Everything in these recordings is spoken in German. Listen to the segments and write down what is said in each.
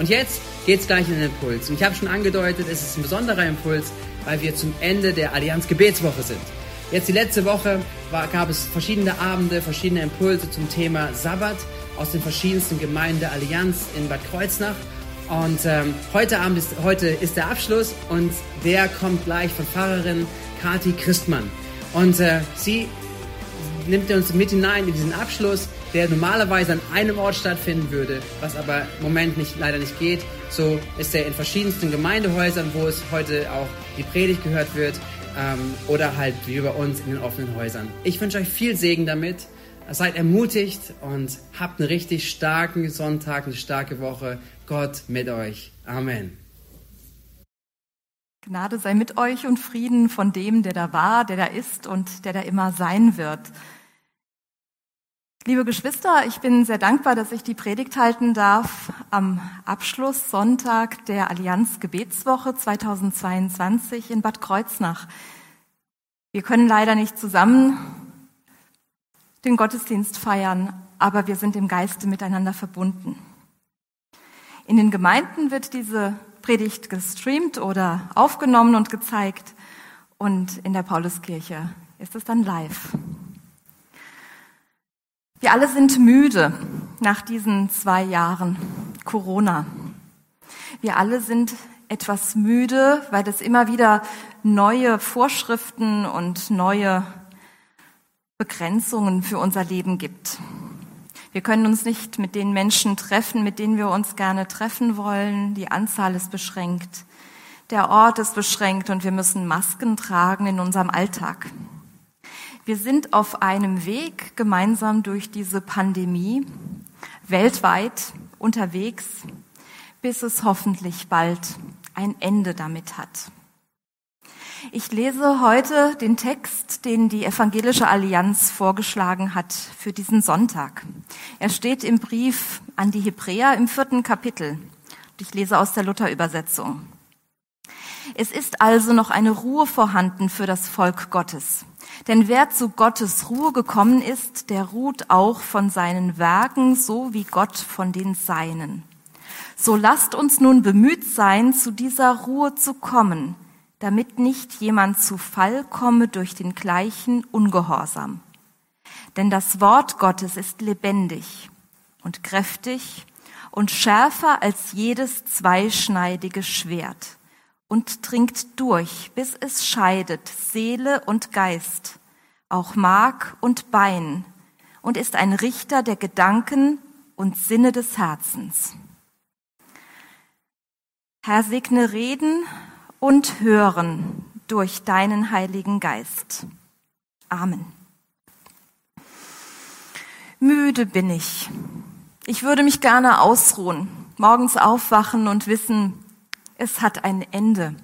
Und jetzt geht's gleich in den Impuls. Und ich habe schon angedeutet, es ist ein besonderer Impuls, weil wir zum Ende der Allianz Gebetswoche sind. Jetzt die letzte Woche war, gab es verschiedene Abende, verschiedene Impulse zum Thema Sabbat aus den verschiedensten Gemeinden der Allianz in Bad Kreuznach. Und ähm, heute Abend ist, heute ist der Abschluss und der kommt gleich von Pfarrerin Kati Christmann. Und äh, sie nimmt uns mit hinein in diesen Abschluss, der normalerweise an einem Ort stattfinden würde, was aber im Moment nicht, leider nicht geht. So ist er in verschiedensten Gemeindehäusern, wo es heute auch die Predigt gehört wird, ähm, oder halt wie bei uns in den offenen Häusern. Ich wünsche euch viel Segen damit. Seid ermutigt und habt einen richtig starken Sonntag, eine starke Woche. Gott mit euch. Amen. Gnade sei mit euch und Frieden von dem, der da war, der da ist und der da immer sein wird. Liebe Geschwister, ich bin sehr dankbar, dass ich die Predigt halten darf am Abschlusssonntag der Allianz Gebetswoche 2022 in Bad Kreuznach. Wir können leider nicht zusammen den Gottesdienst feiern, aber wir sind im Geiste miteinander verbunden. In den Gemeinden wird diese Predigt gestreamt oder aufgenommen und gezeigt und in der Pauluskirche ist es dann live. Wir alle sind müde nach diesen zwei Jahren Corona. Wir alle sind etwas müde, weil es immer wieder neue Vorschriften und neue Begrenzungen für unser Leben gibt. Wir können uns nicht mit den Menschen treffen, mit denen wir uns gerne treffen wollen. Die Anzahl ist beschränkt. Der Ort ist beschränkt und wir müssen Masken tragen in unserem Alltag. Wir sind auf einem Weg gemeinsam durch diese Pandemie weltweit unterwegs, bis es hoffentlich bald ein Ende damit hat. Ich lese heute den Text, den die Evangelische Allianz vorgeschlagen hat für diesen Sonntag. Er steht im Brief an die Hebräer im vierten Kapitel. Ich lese aus der Luther-Übersetzung. Es ist also noch eine Ruhe vorhanden für das Volk Gottes. Denn wer zu Gottes Ruhe gekommen ist, der ruht auch von seinen Werken, so wie Gott von den Seinen. So lasst uns nun bemüht sein, zu dieser Ruhe zu kommen, damit nicht jemand zu Fall komme durch den gleichen Ungehorsam. Denn das Wort Gottes ist lebendig und kräftig und schärfer als jedes zweischneidige Schwert und dringt durch, bis es scheidet Seele und Geist, auch Mark und Bein, und ist ein Richter der Gedanken und Sinne des Herzens. Herr, segne Reden und Hören durch deinen Heiligen Geist. Amen. Müde bin ich. Ich würde mich gerne ausruhen, morgens aufwachen und wissen, es hat ein Ende.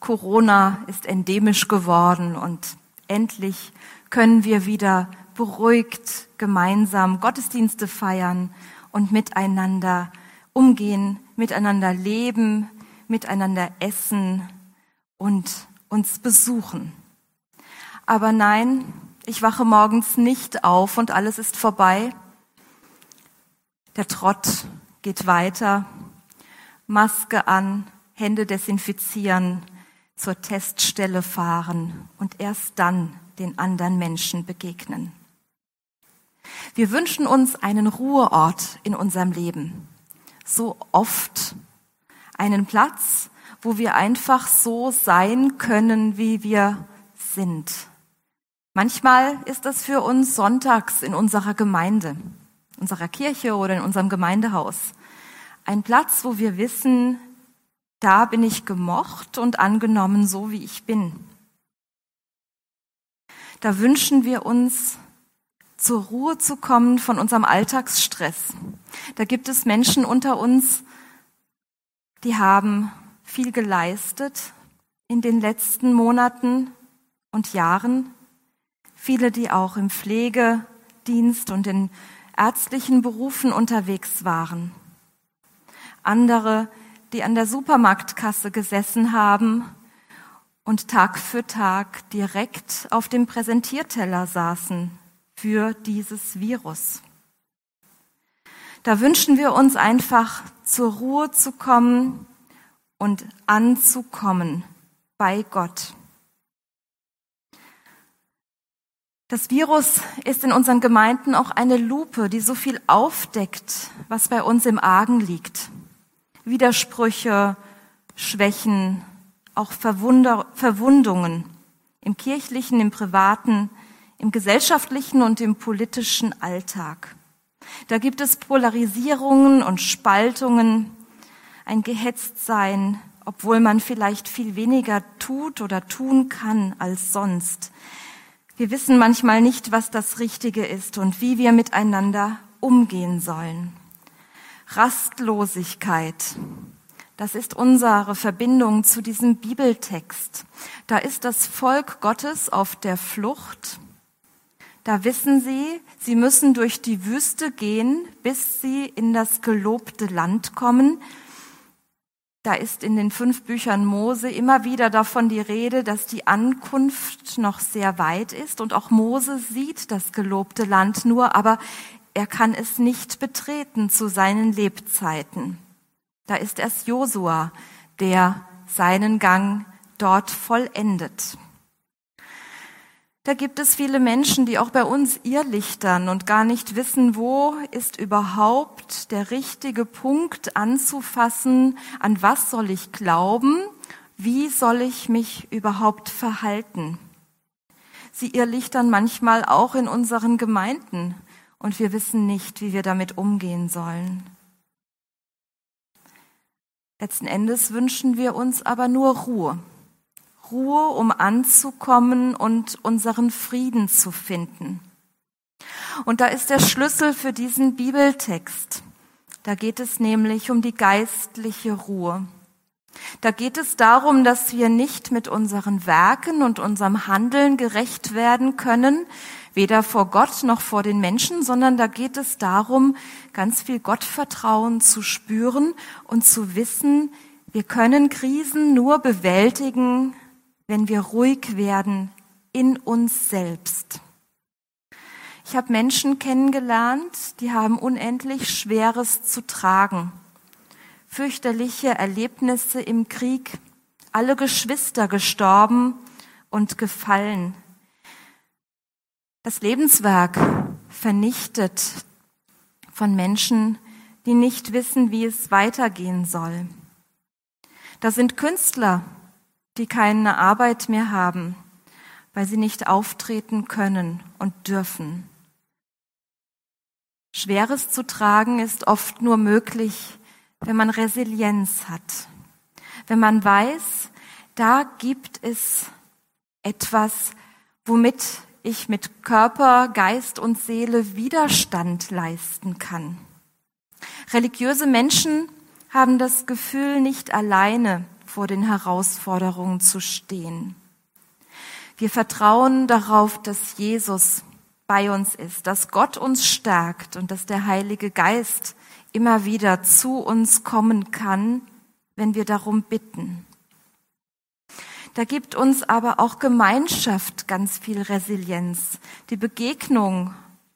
Corona ist endemisch geworden und endlich können wir wieder beruhigt gemeinsam Gottesdienste feiern und miteinander umgehen, miteinander leben, miteinander essen und uns besuchen. Aber nein, ich wache morgens nicht auf und alles ist vorbei. Der Trott geht weiter Maske an, Hände desinfizieren, zur Teststelle fahren und erst dann den anderen Menschen begegnen. Wir wünschen uns einen Ruheort in unserem Leben. So oft einen Platz, wo wir einfach so sein können, wie wir sind. Manchmal ist das für uns sonntags in unserer Gemeinde, unserer Kirche oder in unserem Gemeindehaus. Ein Platz, wo wir wissen, da bin ich gemocht und angenommen, so wie ich bin. Da wünschen wir uns, zur Ruhe zu kommen von unserem Alltagsstress. Da gibt es Menschen unter uns, die haben viel geleistet in den letzten Monaten und Jahren. Viele, die auch im Pflegedienst und in ärztlichen Berufen unterwegs waren andere, die an der Supermarktkasse gesessen haben und Tag für Tag direkt auf dem Präsentierteller saßen für dieses Virus. Da wünschen wir uns einfach zur Ruhe zu kommen und anzukommen bei Gott. Das Virus ist in unseren Gemeinden auch eine Lupe, die so viel aufdeckt, was bei uns im Argen liegt. Widersprüche, Schwächen, auch Verwunder Verwundungen im kirchlichen, im privaten, im gesellschaftlichen und im politischen Alltag. Da gibt es Polarisierungen und Spaltungen, ein Gehetztsein, obwohl man vielleicht viel weniger tut oder tun kann als sonst. Wir wissen manchmal nicht, was das Richtige ist und wie wir miteinander umgehen sollen. Rastlosigkeit, das ist unsere Verbindung zu diesem Bibeltext. Da ist das Volk Gottes auf der Flucht. Da wissen sie, sie müssen durch die Wüste gehen, bis sie in das gelobte Land kommen. Da ist in den fünf Büchern Mose immer wieder davon die Rede, dass die Ankunft noch sehr weit ist und auch Mose sieht das gelobte Land nur, aber er kann es nicht betreten zu seinen Lebzeiten. Da ist erst Josua, der seinen Gang dort vollendet. Da gibt es viele Menschen, die auch bei uns irrlichtern und gar nicht wissen, wo ist überhaupt der richtige Punkt anzufassen, an was soll ich glauben, wie soll ich mich überhaupt verhalten. Sie irrlichtern manchmal auch in unseren Gemeinden und wir wissen nicht, wie wir damit umgehen sollen. Letzten Endes wünschen wir uns aber nur Ruhe. Ruhe, um anzukommen und unseren Frieden zu finden. Und da ist der Schlüssel für diesen Bibeltext. Da geht es nämlich um die geistliche Ruhe. Da geht es darum, dass wir nicht mit unseren Werken und unserem Handeln gerecht werden können, weder vor Gott noch vor den Menschen, sondern da geht es darum, ganz viel Gottvertrauen zu spüren und zu wissen, wir können Krisen nur bewältigen, wenn wir ruhig werden in uns selbst. Ich habe Menschen kennengelernt, die haben unendlich Schweres zu tragen. Fürchterliche Erlebnisse im Krieg, alle Geschwister gestorben und gefallen, das Lebenswerk vernichtet von Menschen, die nicht wissen, wie es weitergehen soll. Da sind Künstler, die keine Arbeit mehr haben, weil sie nicht auftreten können und dürfen. Schweres zu tragen ist oft nur möglich, wenn man Resilienz hat, wenn man weiß, da gibt es etwas, womit ich mit Körper, Geist und Seele Widerstand leisten kann. Religiöse Menschen haben das Gefühl, nicht alleine vor den Herausforderungen zu stehen. Wir vertrauen darauf, dass Jesus bei uns ist, dass Gott uns stärkt und dass der Heilige Geist immer wieder zu uns kommen kann, wenn wir darum bitten. Da gibt uns aber auch Gemeinschaft ganz viel Resilienz. Die Begegnung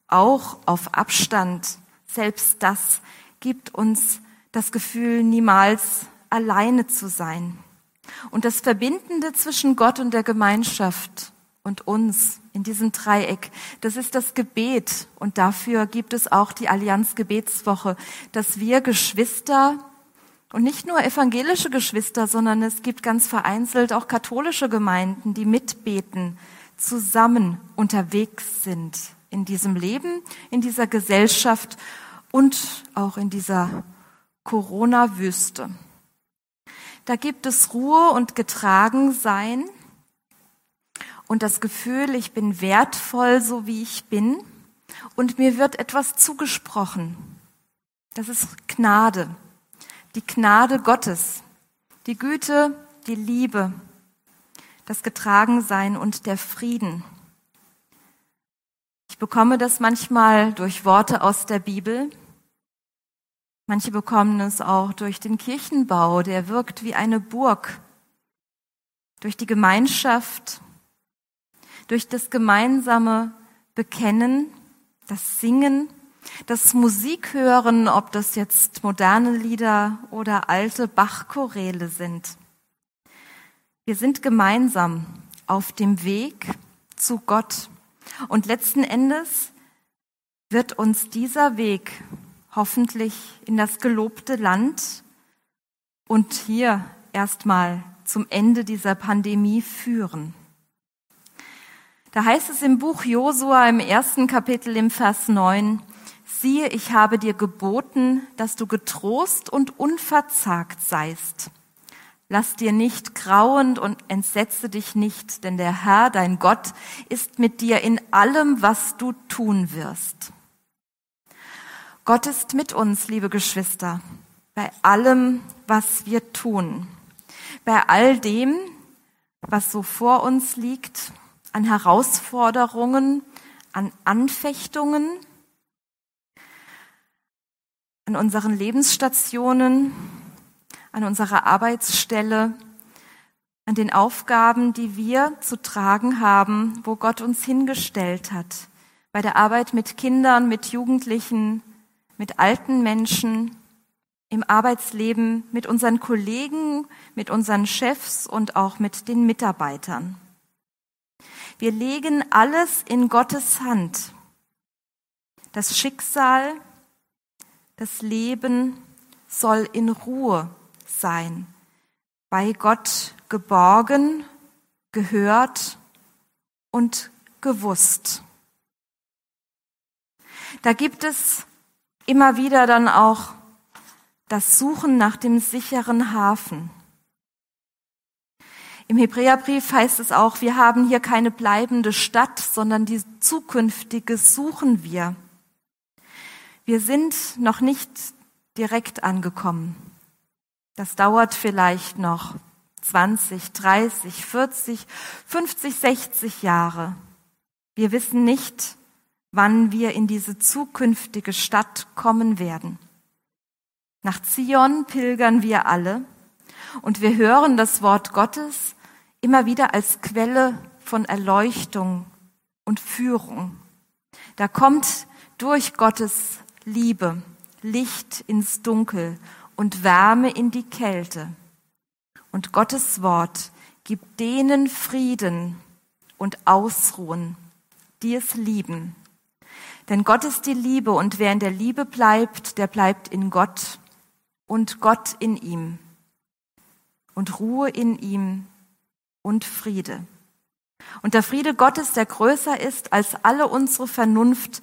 auch auf Abstand, selbst das gibt uns das Gefühl, niemals alleine zu sein. Und das Verbindende zwischen Gott und der Gemeinschaft und uns in diesem Dreieck, das ist das Gebet. Und dafür gibt es auch die Allianz Gebetswoche, dass wir Geschwister und nicht nur evangelische Geschwister, sondern es gibt ganz vereinzelt auch katholische Gemeinden, die mitbeten, zusammen unterwegs sind in diesem Leben, in dieser Gesellschaft und auch in dieser Corona-Wüste. Da gibt es Ruhe und Getragensein und das Gefühl, ich bin wertvoll, so wie ich bin und mir wird etwas zugesprochen. Das ist Gnade die Gnade Gottes, die Güte, die Liebe, das Getragensein und der Frieden. Ich bekomme das manchmal durch Worte aus der Bibel. Manche bekommen es auch durch den Kirchenbau, der wirkt wie eine Burg, durch die Gemeinschaft, durch das gemeinsame Bekennen, das Singen Das Musik hören, ob das jetzt moderne Lieder oder alte Bachchoräle sind. Wir sind gemeinsam auf dem Weg zu Gott. Und letzten Endes wird uns dieser Weg hoffentlich in das gelobte Land und hier erstmal zum Ende dieser Pandemie führen. Da heißt es im Buch Josua im ersten Kapitel im Vers 9, siehe, ich habe dir geboten, dass du getrost und unverzagt seist. Lass dir nicht grauen und entsetze dich nicht, denn der Herr, dein Gott, ist mit dir in allem, was du tun wirst. Gott ist mit uns, liebe Geschwister, bei allem, was wir tun, bei all dem, was so vor uns liegt, an Herausforderungen, an Anfechtungen, an unseren Lebensstationen, an unserer Arbeitsstelle, an den Aufgaben, die wir zu tragen haben, wo Gott uns hingestellt hat, bei der Arbeit mit Kindern, mit Jugendlichen, mit alten Menschen, im Arbeitsleben, mit unseren Kollegen, mit unseren Chefs und auch mit den Mitarbeitern. Wir legen alles in Gottes Hand. Das Schicksal, das Leben soll in Ruhe sein, bei Gott geborgen, gehört und gewusst. Da gibt es immer wieder dann auch das Suchen nach dem sicheren Hafen. Im Hebräerbrief heißt es auch, wir haben hier keine bleibende Stadt, sondern die zukünftige suchen wir. Wir sind noch nicht direkt angekommen. Das dauert vielleicht noch 20, 30, 40, 50, 60 Jahre. Wir wissen nicht, wann wir in diese zukünftige Stadt kommen werden. Nach Zion pilgern wir alle und wir hören das Wort Gottes immer wieder als Quelle von Erleuchtung und Führung. Da kommt durch Gottes Liebe Licht ins Dunkel und Wärme in die Kälte. Und Gottes Wort gibt denen Frieden und Ausruhen, die es lieben. Denn Gott ist die Liebe und wer in der Liebe bleibt, der bleibt in Gott und Gott in ihm und Ruhe in ihm und Friede. Und der Friede Gottes, der größer ist als alle unsere Vernunft,